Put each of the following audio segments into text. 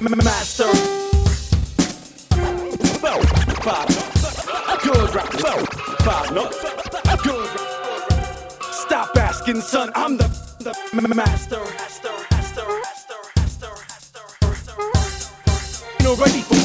Master. Good rap. Good Stop asking, son. I'm the, the master. Ready for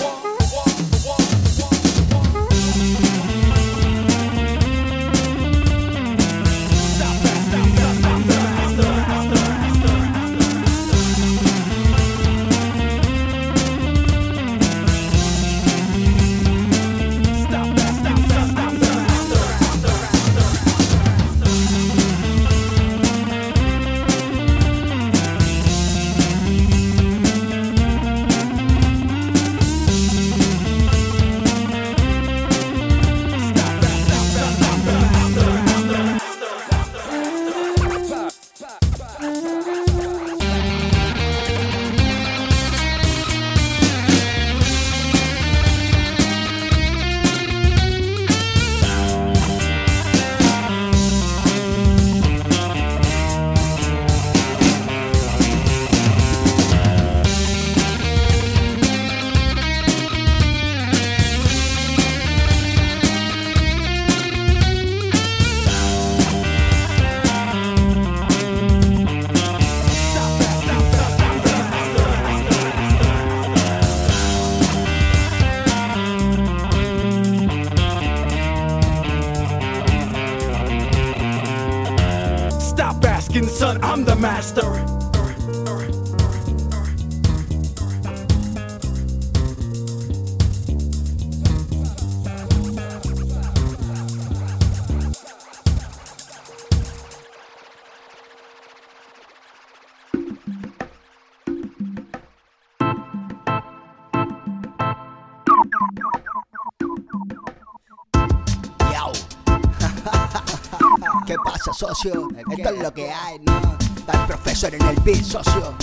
¿Qué pasa, socio? Esto es lo que hay, ¿no? Está el profesor en el beat, socio.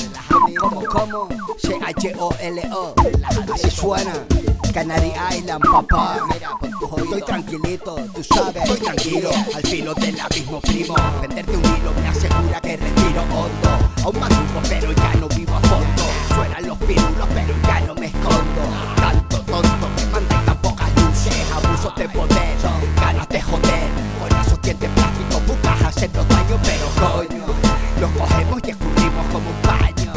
¿Cómo, cómo? C-H-O-L-O. Así suena. Canary Island, papá. Mira, pon tus oídos. Estoy tranquilito, tú sabes. Estoy tranquilo, al filo del abismo, primo. Venderte un hilo me asegura que respiro hondo. Aún más duro, pero ya no vivo a fondo. Suenan los pirulos, pero ya no me escondo. Tanto tonto que manda y tan pocas luces. Abusos de poder, ganas de joder. Con esos dientes hacernos daño, pero coño. Los cogemos y escurrimos como un paño.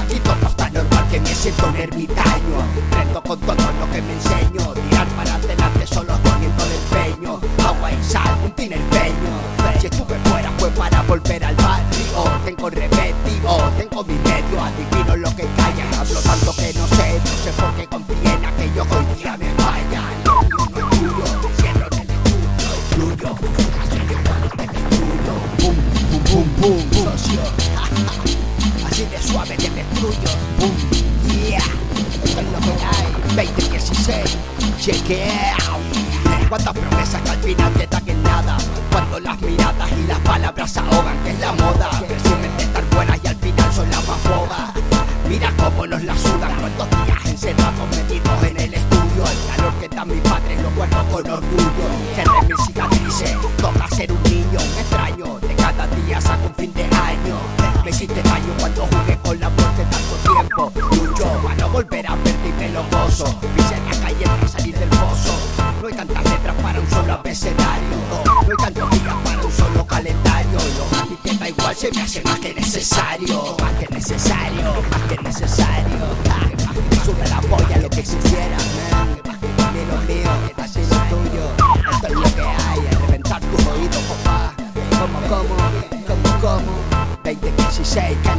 Aquí todo está normal que me siento un ermitaño. Prendo con todo lo que me enseño. Tirar para adelante solo poniendo el empeño. Agua y sal, un tinerpeño. Si estuve fuera fue para volver al barrio. Tengo remedio,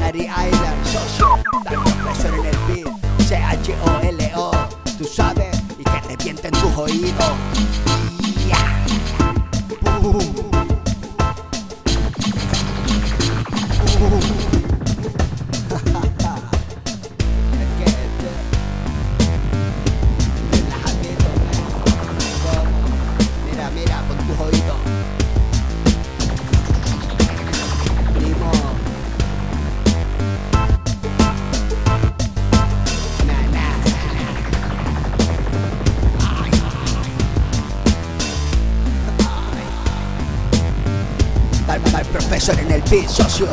Canary Island. Yo soy el profesor en el beat, C-H-O-L-O. Tú sabes, y que revienten tus oídos. Chol.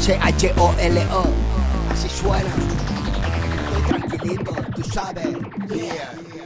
C-H-O-L-O. Así suena. Estoy tranquilito, tú sabes. Yeah.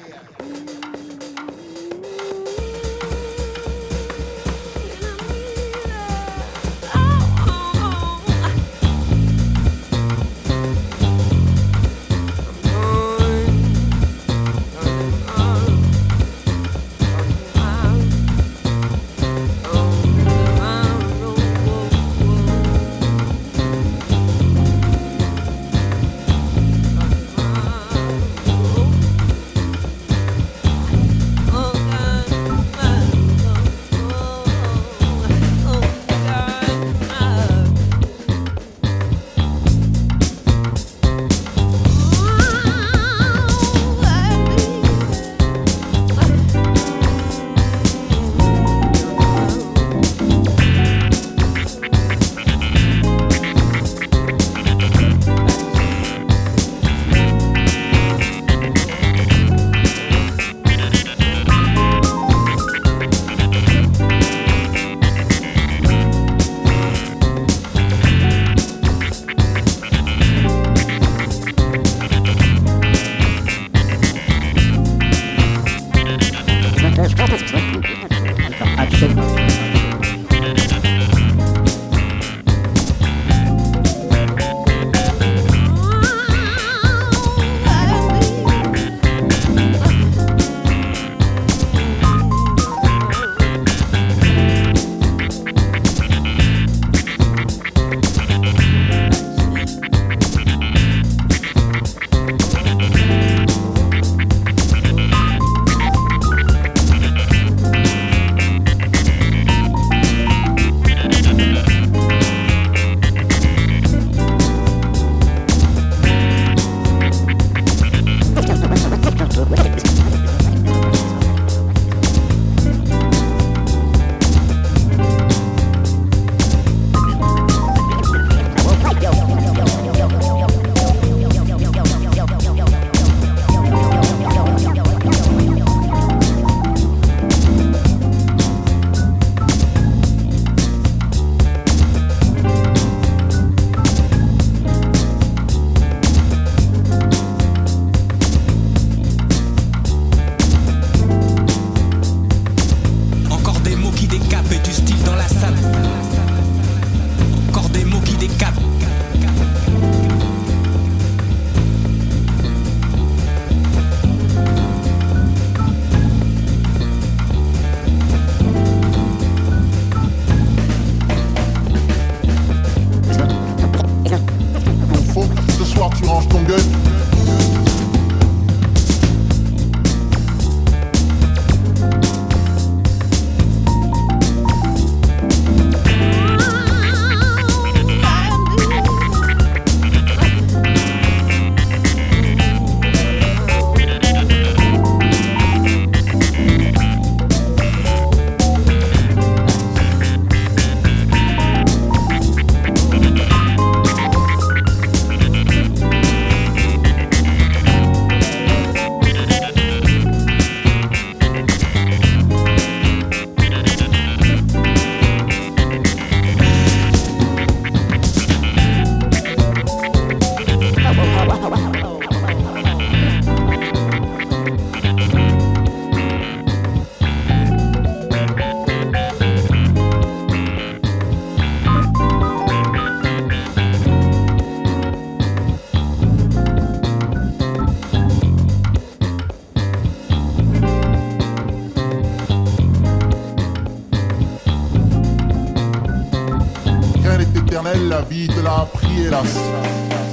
belle la vie de la prière.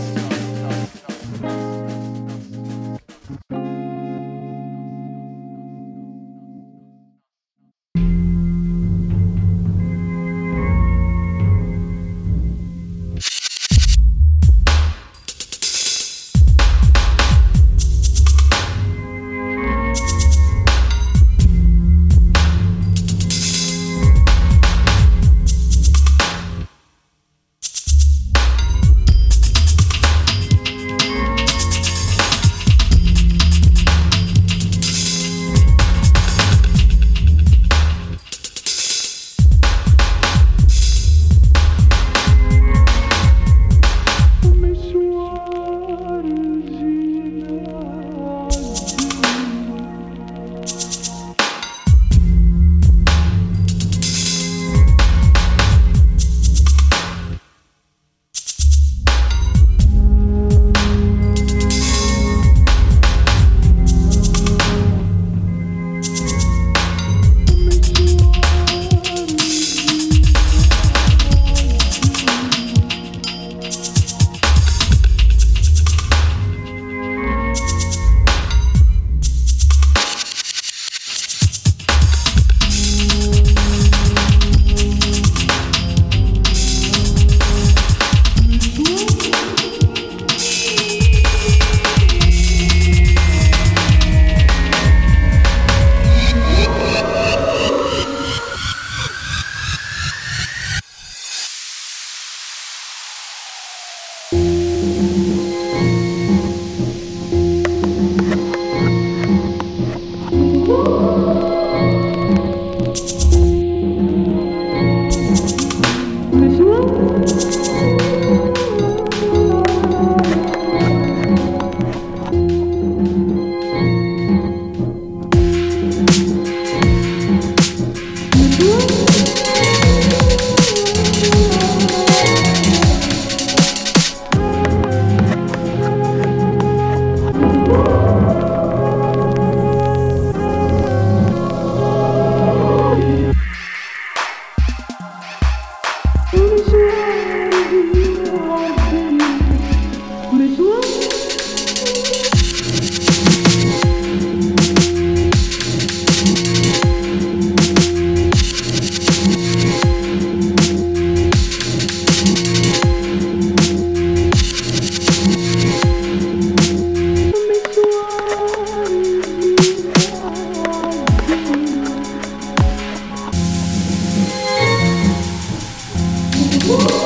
Whoa.